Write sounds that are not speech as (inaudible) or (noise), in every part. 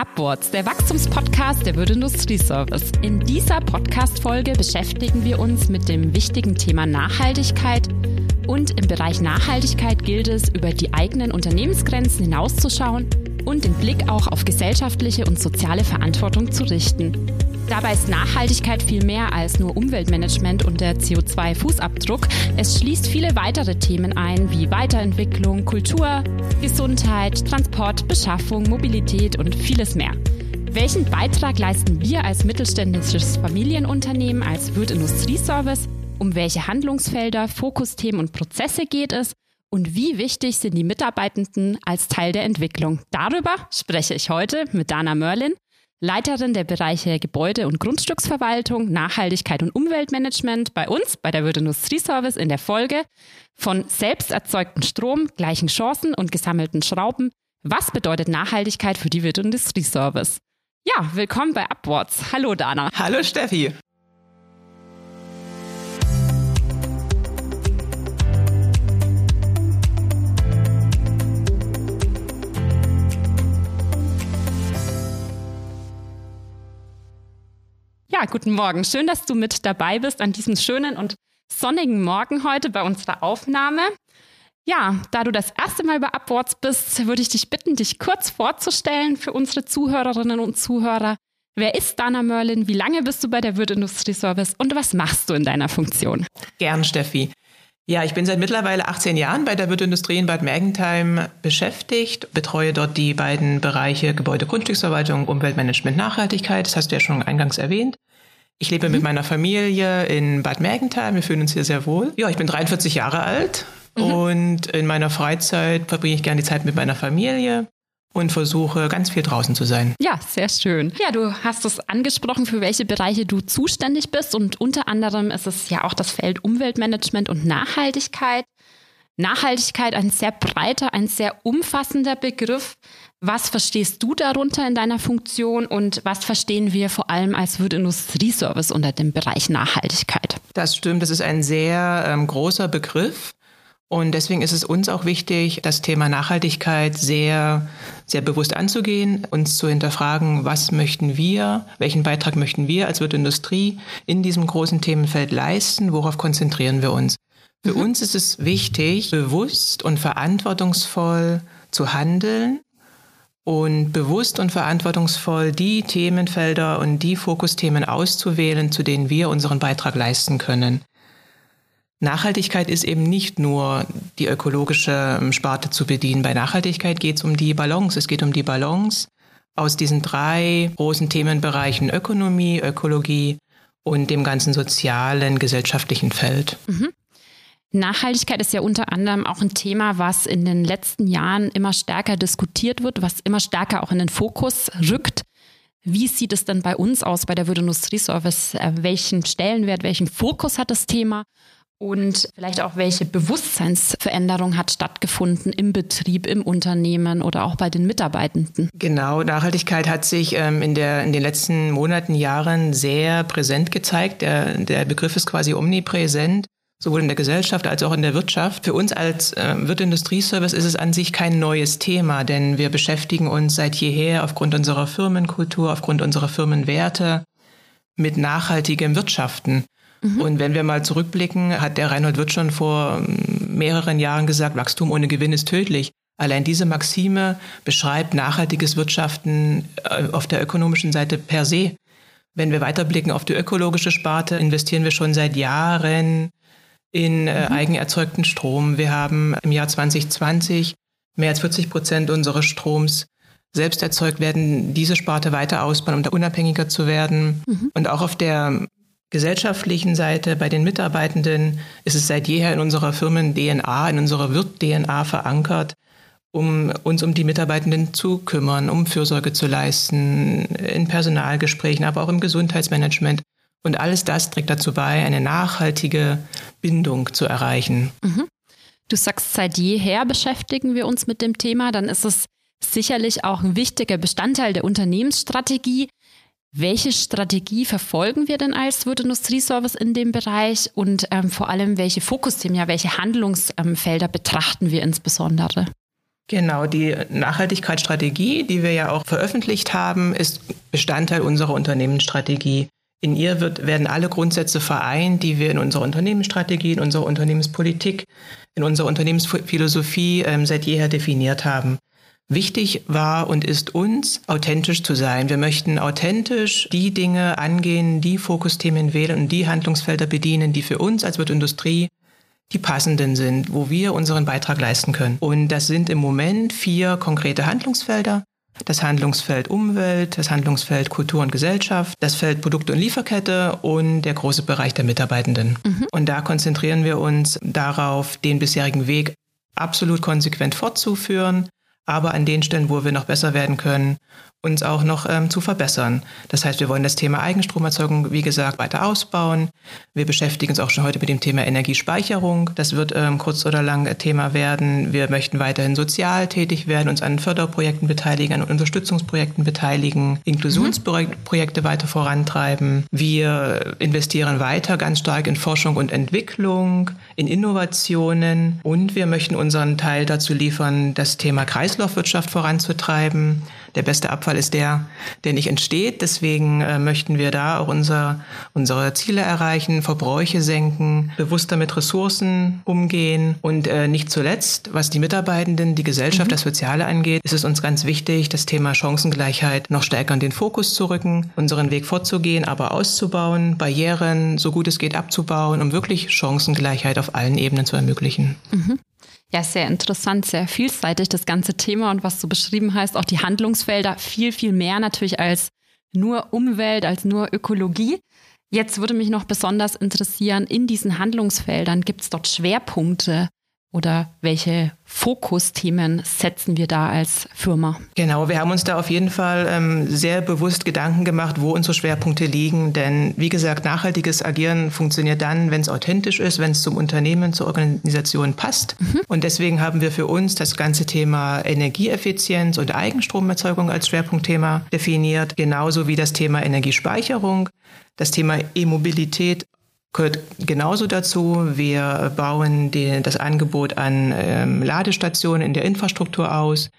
Upwards, der Wachstumspodcast der Würde Industrieservice. In dieser Podcast-Folge beschäftigen wir uns mit dem wichtigen Thema Nachhaltigkeit. Und im Bereich Nachhaltigkeit gilt es, über die eigenen Unternehmensgrenzen hinauszuschauen und den Blick auch auf gesellschaftliche und soziale Verantwortung zu richten. Dabei ist Nachhaltigkeit viel mehr als nur Umweltmanagement und der CO2-Fußabdruck. Es schließt viele weitere Themen ein, wie Weiterentwicklung, Kultur, Gesundheit, Transport, Beschaffung, Mobilität und vieles mehr. Welchen Beitrag leisten wir als mittelständisches Familienunternehmen, als Wirt Industrieservice? Um welche Handlungsfelder, Fokusthemen und Prozesse geht es? Und wie wichtig sind die Mitarbeitenden als Teil der Entwicklung? Darüber spreche ich heute mit Dana Mörlin, Leiterin der Bereiche Gebäude- und Grundstücksverwaltung, Nachhaltigkeit und Umweltmanagement bei uns, bei der Würde Industrieservice in der Folge von selbst erzeugten Strom, gleichen Chancen und gesammelten Schrauben. Was bedeutet Nachhaltigkeit für die Würde Industrieservice? Ja, willkommen bei Upwards. Hallo Dana. Hallo Steffi. Ja, guten Morgen. Schön, dass du mit dabei bist an diesem schönen und sonnigen Morgen heute bei unserer Aufnahme. Ja, da du das erste Mal bei Upwards bist, würde ich dich bitten, dich kurz vorzustellen für unsere Zuhörerinnen und Zuhörer. Wer ist Dana Merlin? Wie lange bist du bei der Wirt Industrie Service und was machst du in deiner Funktion? Gern, Steffi. Ja, ich bin seit mittlerweile 18 Jahren bei der Wirt Industrie in Bad Mergentheim beschäftigt, betreue dort die beiden Bereiche Gebäude, Grundstücksverwaltung, Umweltmanagement, Nachhaltigkeit. Das hast du ja schon eingangs erwähnt. Ich lebe mhm. mit meiner Familie in Bad Mergentheim. Wir fühlen uns hier sehr wohl. Ja, ich bin 43 Jahre alt mhm. und in meiner Freizeit verbringe ich gerne die Zeit mit meiner Familie und versuche ganz viel draußen zu sein. Ja, sehr schön. Ja, du hast es angesprochen, für welche Bereiche du zuständig bist und unter anderem ist es ja auch das Feld Umweltmanagement und Nachhaltigkeit. Nachhaltigkeit ein sehr breiter, ein sehr umfassender Begriff. Was verstehst du darunter in deiner Funktion und was verstehen wir vor allem als Wirt Industrieservice unter dem Bereich Nachhaltigkeit? Das stimmt, das ist ein sehr ähm, großer Begriff. Und deswegen ist es uns auch wichtig, das Thema Nachhaltigkeit sehr, sehr bewusst anzugehen, uns zu hinterfragen, was möchten wir, welchen Beitrag möchten wir als Wirt Industrie in diesem großen Themenfeld leisten, worauf konzentrieren wir uns. Für mhm. uns ist es wichtig, bewusst und verantwortungsvoll zu handeln und bewusst und verantwortungsvoll die Themenfelder und die Fokusthemen auszuwählen, zu denen wir unseren Beitrag leisten können. Nachhaltigkeit ist eben nicht nur die ökologische ähm, Sparte zu bedienen. Bei Nachhaltigkeit geht es um die Balance. Es geht um die Balance aus diesen drei großen Themenbereichen Ökonomie, Ökologie und dem ganzen sozialen, gesellschaftlichen Feld. Mhm. Nachhaltigkeit ist ja unter anderem auch ein Thema, was in den letzten Jahren immer stärker diskutiert wird, was immer stärker auch in den Fokus rückt. Wie sieht es denn bei uns aus, bei der Würde Industrieservice? Äh, welchen Stellenwert, welchen Fokus hat das Thema? Und vielleicht auch, welche Bewusstseinsveränderung hat stattgefunden im Betrieb, im Unternehmen oder auch bei den Mitarbeitenden? Genau, Nachhaltigkeit hat sich ähm, in, der, in den letzten Monaten, Jahren sehr präsent gezeigt. Der, der Begriff ist quasi omnipräsent sowohl in der Gesellschaft als auch in der Wirtschaft. Für uns als äh, Wirt ist es an sich kein neues Thema, denn wir beschäftigen uns seit jeher aufgrund unserer Firmenkultur, aufgrund unserer Firmenwerte mit nachhaltigem Wirtschaften. Mhm. Und wenn wir mal zurückblicken, hat der Reinhold Wirth schon vor ähm, mehreren Jahren gesagt, Wachstum ohne Gewinn ist tödlich. Allein diese Maxime beschreibt nachhaltiges Wirtschaften äh, auf der ökonomischen Seite per se. Wenn wir weiterblicken auf die ökologische Sparte, investieren wir schon seit Jahren in äh, mhm. eigenerzeugten Strom. Wir haben im Jahr 2020 mehr als 40 Prozent unseres Stroms selbst erzeugt werden, diese Sparte weiter ausbauen, um da unabhängiger zu werden. Mhm. Und auch auf der gesellschaftlichen Seite bei den Mitarbeitenden ist es seit jeher in unserer Firmen-DNA, in unserer Wirt-DNA verankert, um uns um die Mitarbeitenden zu kümmern, um Fürsorge zu leisten, in Personalgesprächen, aber auch im Gesundheitsmanagement. Und alles das trägt dazu bei, eine nachhaltige Bindung zu erreichen. Mhm. Du sagst, seit jeher beschäftigen wir uns mit dem Thema, dann ist es sicherlich auch ein wichtiger Bestandteil der Unternehmensstrategie. Welche Strategie verfolgen wir denn als Wirt Industrieservice in dem Bereich und ähm, vor allem welche Fokusthemen, ja, welche Handlungsfelder betrachten wir insbesondere? Genau, die Nachhaltigkeitsstrategie, die wir ja auch veröffentlicht haben, ist Bestandteil unserer Unternehmensstrategie. In ihr wird, werden alle Grundsätze vereint, die wir in unserer Unternehmensstrategie, in unserer Unternehmenspolitik, in unserer Unternehmensphilosophie ähm, seit jeher definiert haben. Wichtig war und ist uns, authentisch zu sein. Wir möchten authentisch die Dinge angehen, die Fokusthemen wählen und die Handlungsfelder bedienen, die für uns als Wirtindustrie die passenden sind, wo wir unseren Beitrag leisten können. Und das sind im Moment vier konkrete Handlungsfelder. Das Handlungsfeld Umwelt, das Handlungsfeld Kultur und Gesellschaft, das Feld Produkte und Lieferkette und der große Bereich der Mitarbeitenden. Mhm. Und da konzentrieren wir uns darauf, den bisherigen Weg absolut konsequent fortzuführen, aber an den Stellen, wo wir noch besser werden können, uns auch noch ähm, zu verbessern. Das heißt, wir wollen das Thema Eigenstromerzeugung, wie gesagt, weiter ausbauen. Wir beschäftigen uns auch schon heute mit dem Thema Energiespeicherung. Das wird ähm, kurz oder lang Thema werden. Wir möchten weiterhin sozial tätig werden, uns an Förderprojekten beteiligen, an Unterstützungsprojekten beteiligen, Inklusionsprojekte weiter vorantreiben. Wir investieren weiter ganz stark in Forschung und Entwicklung, in Innovationen und wir möchten unseren Teil dazu liefern, das Thema Kreislaufwirtschaft voranzutreiben. Der beste Abfall ist der, der nicht entsteht. Deswegen äh, möchten wir da auch unser, unsere Ziele erreichen, Verbräuche senken, bewusster mit Ressourcen umgehen und äh, nicht zuletzt, was die Mitarbeitenden, die Gesellschaft, mhm. das Soziale angeht, ist es uns ganz wichtig, das Thema Chancengleichheit noch stärker in den Fokus zu rücken, unseren Weg fortzugehen, aber auszubauen, Barrieren so gut es geht abzubauen, um wirklich Chancengleichheit auf allen Ebenen zu ermöglichen. Mhm. Ja, sehr interessant, sehr vielseitig das ganze Thema und was du beschrieben hast, auch die Handlungsfelder viel, viel mehr natürlich als nur Umwelt, als nur Ökologie. Jetzt würde mich noch besonders interessieren, in diesen Handlungsfeldern gibt es dort Schwerpunkte, oder welche Fokusthemen setzen wir da als Firma? Genau, wir haben uns da auf jeden Fall ähm, sehr bewusst Gedanken gemacht, wo unsere Schwerpunkte liegen. Denn wie gesagt, nachhaltiges Agieren funktioniert dann, wenn es authentisch ist, wenn es zum Unternehmen, zur Organisation passt. Mhm. Und deswegen haben wir für uns das ganze Thema Energieeffizienz und Eigenstromerzeugung als Schwerpunktthema definiert, genauso wie das Thema Energiespeicherung. Das Thema E-Mobilität gehört genauso dazu. Wir bauen die, das Angebot an ähm, Ladestationen in der Infrastruktur aus.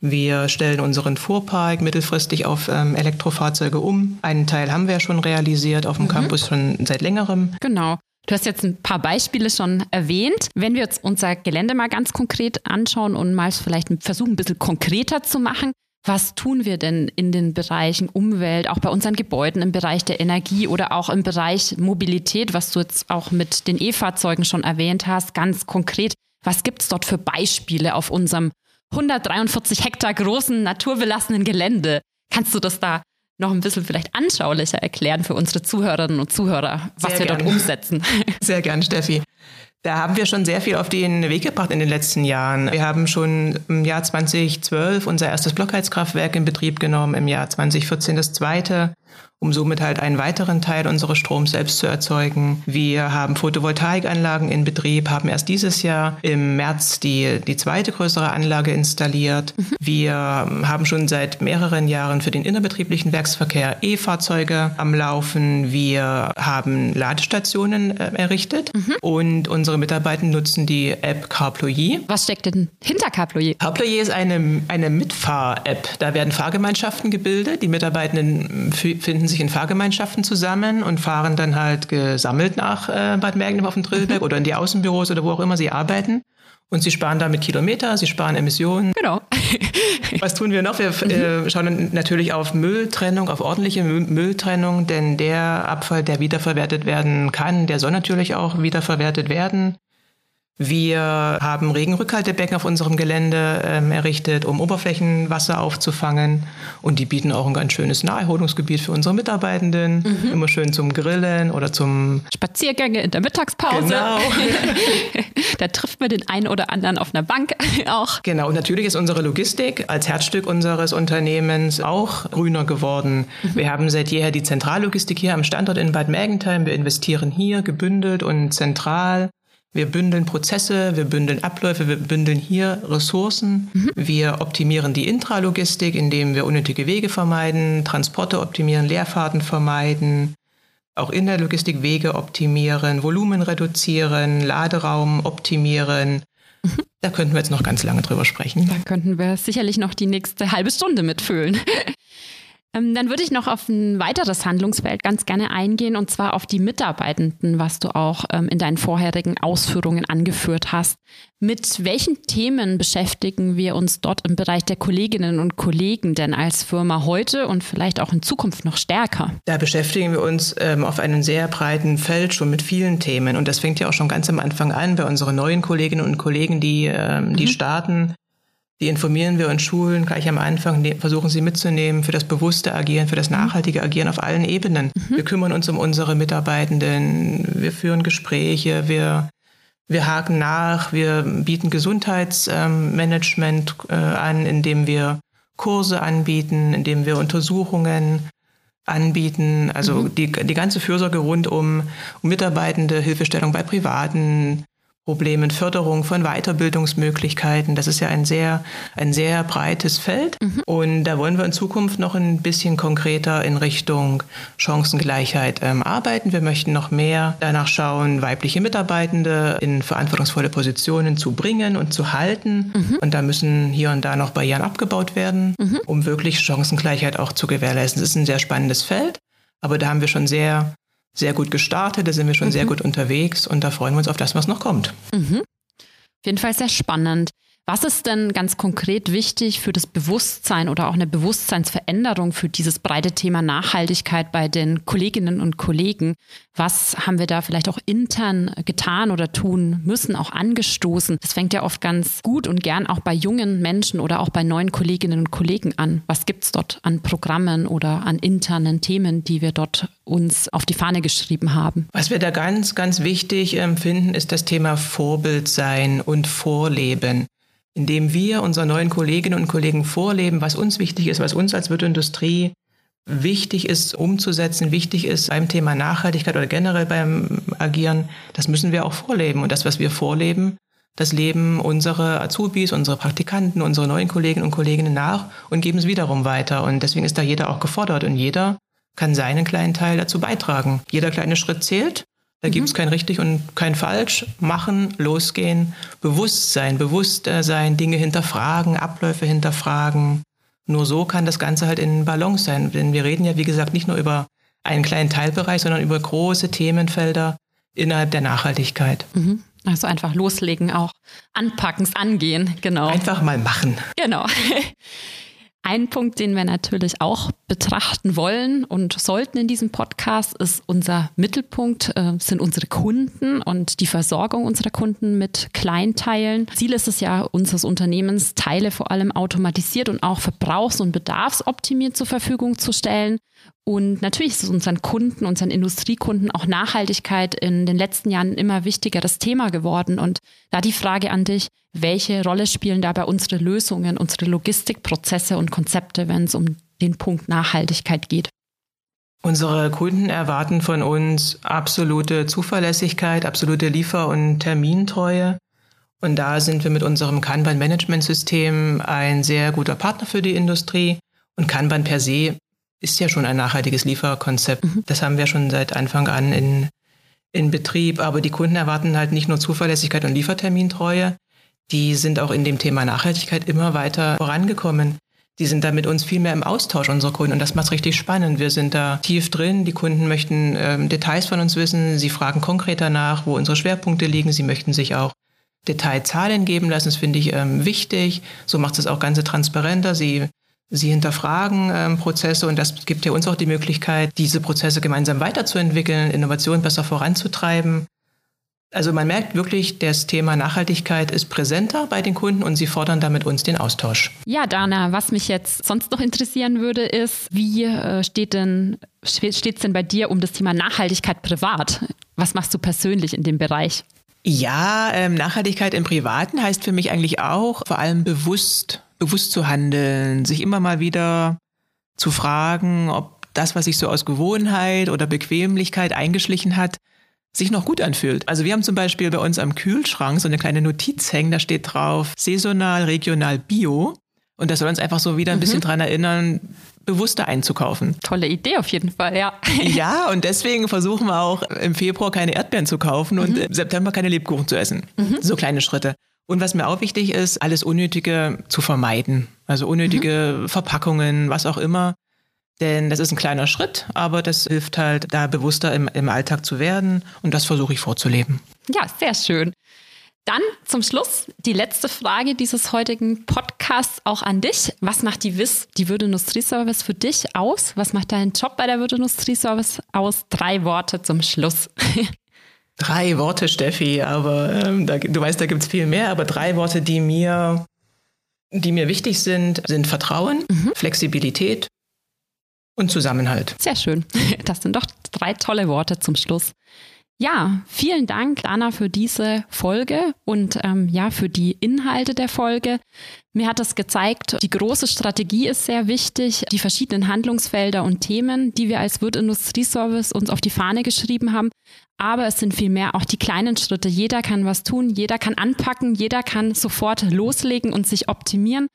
Wir stellen unseren Fuhrpark mittelfristig auf ähm, Elektrofahrzeuge um. Einen Teil haben wir schon realisiert auf dem mhm. Campus schon seit längerem. Genau. Du hast jetzt ein paar Beispiele schon erwähnt. Wenn wir jetzt unser Gelände mal ganz konkret anschauen und mal vielleicht versuchen, ein bisschen konkreter zu machen, was tun wir denn in den Bereichen Umwelt, auch bei unseren Gebäuden, im Bereich der Energie oder auch im Bereich Mobilität, was du jetzt auch mit den E-Fahrzeugen schon erwähnt hast, ganz konkret? Was gibt es dort für Beispiele auf unserem 143 Hektar großen, naturbelassenen Gelände? Kannst du das da noch ein bisschen vielleicht anschaulicher erklären für unsere Zuhörerinnen und Zuhörer, was Sehr wir gern. dort umsetzen? (laughs) Sehr gern, Steffi. Da haben wir schon sehr viel auf den Weg gebracht in den letzten Jahren. Wir haben schon im Jahr 2012 unser erstes Blockheizkraftwerk in Betrieb genommen, im Jahr 2014 das zweite um somit halt einen weiteren Teil unseres Stroms selbst zu erzeugen. Wir haben Photovoltaikanlagen in Betrieb, haben erst dieses Jahr im März die, die zweite größere Anlage installiert. Mhm. Wir haben schon seit mehreren Jahren für den innerbetrieblichen Werksverkehr E-Fahrzeuge am Laufen. Wir haben Ladestationen äh, errichtet mhm. und unsere Mitarbeiter nutzen die App CarPloyer. Was steckt denn hinter CarPloyer? CarPloyer ist eine, eine Mitfahr-App. Da werden Fahrgemeinschaften gebildet. Die Mitarbeitenden finden sich in Fahrgemeinschaften zusammen und fahren dann halt gesammelt nach äh, Bad Mergentheim auf dem Drillberg oder in die Außenbüros oder wo auch immer sie arbeiten. Und sie sparen damit Kilometer, sie sparen Emissionen. Genau. (laughs) Was tun wir noch? Wir äh, schauen natürlich auf Mülltrennung, auf ordentliche Mülltrennung, denn der Abfall, der wiederverwertet werden kann, der soll natürlich auch wiederverwertet werden. Wir haben Regenrückhaltebecken auf unserem Gelände ähm, errichtet, um Oberflächenwasser aufzufangen. Und die bieten auch ein ganz schönes Naherholungsgebiet für unsere Mitarbeitenden. Mhm. Immer schön zum Grillen oder zum Spaziergänge in der Mittagspause. Genau. (laughs) da trifft man den einen oder anderen auf einer Bank (laughs) auch. Genau. Und natürlich ist unsere Logistik als Herzstück unseres Unternehmens auch grüner geworden. Mhm. Wir haben seit jeher die Zentrallogistik hier am Standort in Bad Mergentheim. Wir investieren hier gebündelt und zentral wir bündeln Prozesse, wir bündeln Abläufe, wir bündeln hier Ressourcen. Mhm. Wir optimieren die Intralogistik, indem wir unnötige Wege vermeiden, Transporte optimieren, Leerfahrten vermeiden, auch in der Logistik Wege optimieren, Volumen reduzieren, Laderaum optimieren. Mhm. Da könnten wir jetzt noch ganz lange drüber sprechen. Da könnten wir sicherlich noch die nächste halbe Stunde mitfüllen. Ähm, dann würde ich noch auf ein weiteres Handlungsfeld ganz gerne eingehen, und zwar auf die Mitarbeitenden, was du auch ähm, in deinen vorherigen Ausführungen angeführt hast. Mit welchen Themen beschäftigen wir uns dort im Bereich der Kolleginnen und Kollegen denn als Firma heute und vielleicht auch in Zukunft noch stärker? Da beschäftigen wir uns ähm, auf einem sehr breiten Feld schon mit vielen Themen. Und das fängt ja auch schon ganz am Anfang an bei unseren neuen Kolleginnen und Kollegen, die, ähm, die mhm. starten die informieren wir und schulen gleich am Anfang, versuchen sie mitzunehmen für das bewusste Agieren, für das mhm. nachhaltige Agieren auf allen Ebenen. Mhm. Wir kümmern uns um unsere Mitarbeitenden, wir führen Gespräche, wir, wir haken nach, wir bieten Gesundheitsmanagement äh, an, indem wir Kurse anbieten, indem wir Untersuchungen anbieten, also mhm. die, die ganze Fürsorge rund um, um Mitarbeitende, Hilfestellung bei Privaten, Problemen, Förderung von Weiterbildungsmöglichkeiten. Das ist ja ein sehr, ein sehr breites Feld. Mhm. Und da wollen wir in Zukunft noch ein bisschen konkreter in Richtung Chancengleichheit ähm, arbeiten. Wir möchten noch mehr danach schauen, weibliche Mitarbeitende in verantwortungsvolle Positionen zu bringen und zu halten. Mhm. Und da müssen hier und da noch Barrieren abgebaut werden, mhm. um wirklich Chancengleichheit auch zu gewährleisten. Es ist ein sehr spannendes Feld. Aber da haben wir schon sehr sehr gut gestartet, da sind wir schon mhm. sehr gut unterwegs und da freuen wir uns auf das, was noch kommt. Mhm. Auf jeden Fall sehr spannend. Was ist denn ganz konkret wichtig für das Bewusstsein oder auch eine Bewusstseinsveränderung für dieses breite Thema Nachhaltigkeit bei den Kolleginnen und Kollegen? Was haben wir da vielleicht auch intern getan oder tun müssen, auch angestoßen? Das fängt ja oft ganz gut und gern auch bei jungen Menschen oder auch bei neuen Kolleginnen und Kollegen an. Was gibt es dort an Programmen oder an internen Themen, die wir dort uns auf die Fahne geschrieben haben? Was wir da ganz, ganz wichtig empfinden, ist das Thema Vorbild sein und Vorleben indem wir unseren neuen Kolleginnen und Kollegen vorleben, was uns wichtig ist, was uns als Wirtindustrie wichtig ist umzusetzen, wichtig ist beim Thema Nachhaltigkeit oder generell beim Agieren, das müssen wir auch vorleben. Und das, was wir vorleben, das leben unsere Azubis, unsere Praktikanten, unsere neuen Kolleginnen und Kollegen nach und geben es wiederum weiter. Und deswegen ist da jeder auch gefordert und jeder kann seinen kleinen Teil dazu beitragen. Jeder kleine Schritt zählt da mhm. gibt es kein richtig und kein falsch. Machen, losgehen, Bewusstsein, bewusster sein, Dinge hinterfragen, Abläufe hinterfragen. Nur so kann das Ganze halt in Balance sein. Denn wir reden ja, wie gesagt, nicht nur über einen kleinen Teilbereich, sondern über große Themenfelder innerhalb der Nachhaltigkeit. Mhm. Also einfach loslegen, auch anpacken, angehen, genau. Einfach mal machen. Genau. (laughs) Ein Punkt, den wir natürlich auch betrachten wollen und sollten in diesem Podcast, ist unser Mittelpunkt, äh, sind unsere Kunden und die Versorgung unserer Kunden mit Kleinteilen. Ziel ist es ja unseres Unternehmens, Teile vor allem automatisiert und auch verbrauchs- und bedarfsoptimiert zur Verfügung zu stellen. Und natürlich ist es unseren Kunden, unseren Industriekunden auch Nachhaltigkeit in den letzten Jahren immer wichtigeres Thema geworden. Und da die Frage an dich, welche Rolle spielen dabei unsere Lösungen, unsere Logistikprozesse und Konzepte, wenn es um den Punkt Nachhaltigkeit geht? Unsere Kunden erwarten von uns absolute Zuverlässigkeit, absolute Liefer- und Termintreue. Und da sind wir mit unserem Kanban-Management-System ein sehr guter Partner für die Industrie. Und Kanban per se ist ja schon ein nachhaltiges Lieferkonzept. Mhm. Das haben wir schon seit Anfang an in, in Betrieb. Aber die Kunden erwarten halt nicht nur Zuverlässigkeit und Liefertermintreue, die sind auch in dem Thema Nachhaltigkeit immer weiter vorangekommen. Die sind da mit uns viel mehr im Austausch, unsere Kunden. Und das macht richtig spannend. Wir sind da tief drin. Die Kunden möchten ähm, Details von uns wissen. Sie fragen konkreter nach, wo unsere Schwerpunkte liegen. Sie möchten sich auch Detailzahlen geben lassen. Das finde ich ähm, wichtig. So macht es auch Ganze transparenter. Sie Sie hinterfragen ähm, Prozesse und das gibt ja uns auch die Möglichkeit, diese Prozesse gemeinsam weiterzuentwickeln, Innovation besser voranzutreiben. Also man merkt wirklich, das Thema Nachhaltigkeit ist präsenter bei den Kunden und sie fordern damit uns den Austausch. Ja, Dana, was mich jetzt sonst noch interessieren würde, ist, wie äh, steht denn steht es denn bei dir um das Thema Nachhaltigkeit privat? Was machst du persönlich in dem Bereich? Ja, ähm, Nachhaltigkeit im Privaten heißt für mich eigentlich auch vor allem bewusst bewusst zu handeln, sich immer mal wieder zu fragen, ob das, was sich so aus Gewohnheit oder Bequemlichkeit eingeschlichen hat, sich noch gut anfühlt. Also wir haben zum Beispiel bei uns am Kühlschrank so eine kleine Notiz hängen, da steht drauf saisonal, regional, bio. Und das soll uns einfach so wieder ein mhm. bisschen dran erinnern, bewusster einzukaufen. Tolle Idee auf jeden Fall, ja. (laughs) ja, und deswegen versuchen wir auch im Februar keine Erdbeeren zu kaufen mhm. und im September keine Lebkuchen zu essen. Mhm. So kleine Schritte. Und was mir auch wichtig ist, alles Unnötige zu vermeiden. Also unnötige mhm. Verpackungen, was auch immer. Denn das ist ein kleiner Schritt, aber das hilft halt, da bewusster im, im Alltag zu werden. Und das versuche ich vorzuleben. Ja, sehr schön. Dann zum Schluss die letzte Frage dieses heutigen Podcasts auch an dich. Was macht die WIS, die Würdeindustrieservice für dich aus? Was macht dein Job bei der Würdeindustrieservice aus? Drei Worte zum Schluss. (laughs) Drei Worte, Steffi, aber ähm, da, du weißt, da gibt es viel mehr, aber drei Worte, die mir, die mir wichtig sind, sind Vertrauen, mhm. Flexibilität und Zusammenhalt. Sehr schön. (laughs) Das sind doch drei tolle Worte zum Schluss. Ja, vielen Dank, Anna, für diese Folge und ähm, ja, für die Inhalte der Folge. Mir hat das gezeigt, die große Strategie ist sehr wichtig, die verschiedenen Handlungsfelder und Themen, die wir als Wirt Industrieservice uns auf die Fahne geschrieben haben. Aber es sind vielmehr auch die kleinen Schritte. Jeder kann was tun, jeder kann anpacken, jeder kann sofort loslegen und sich optimieren.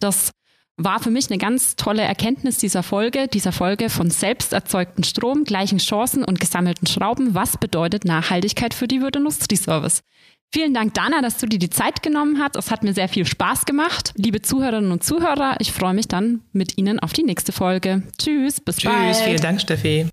Das war für mich eine ganz tolle Erkenntnis dieser Folge, dieser Folge von selbst erzeugten Strom, gleichen Chancen und gesammelten Schrauben. Was bedeutet Nachhaltigkeit für die Würdeindustrieservice? Vielen Dank, Dana, dass du dir die Zeit genommen hast. Es hat mir sehr viel Spaß gemacht. Liebe Zuhörerinnen und Zuhörer, ich freue mich dann mit Ihnen auf die nächste Folge. Tschüss, bis Tschüss, bald. Tschüss, vielen Dank, Steffi.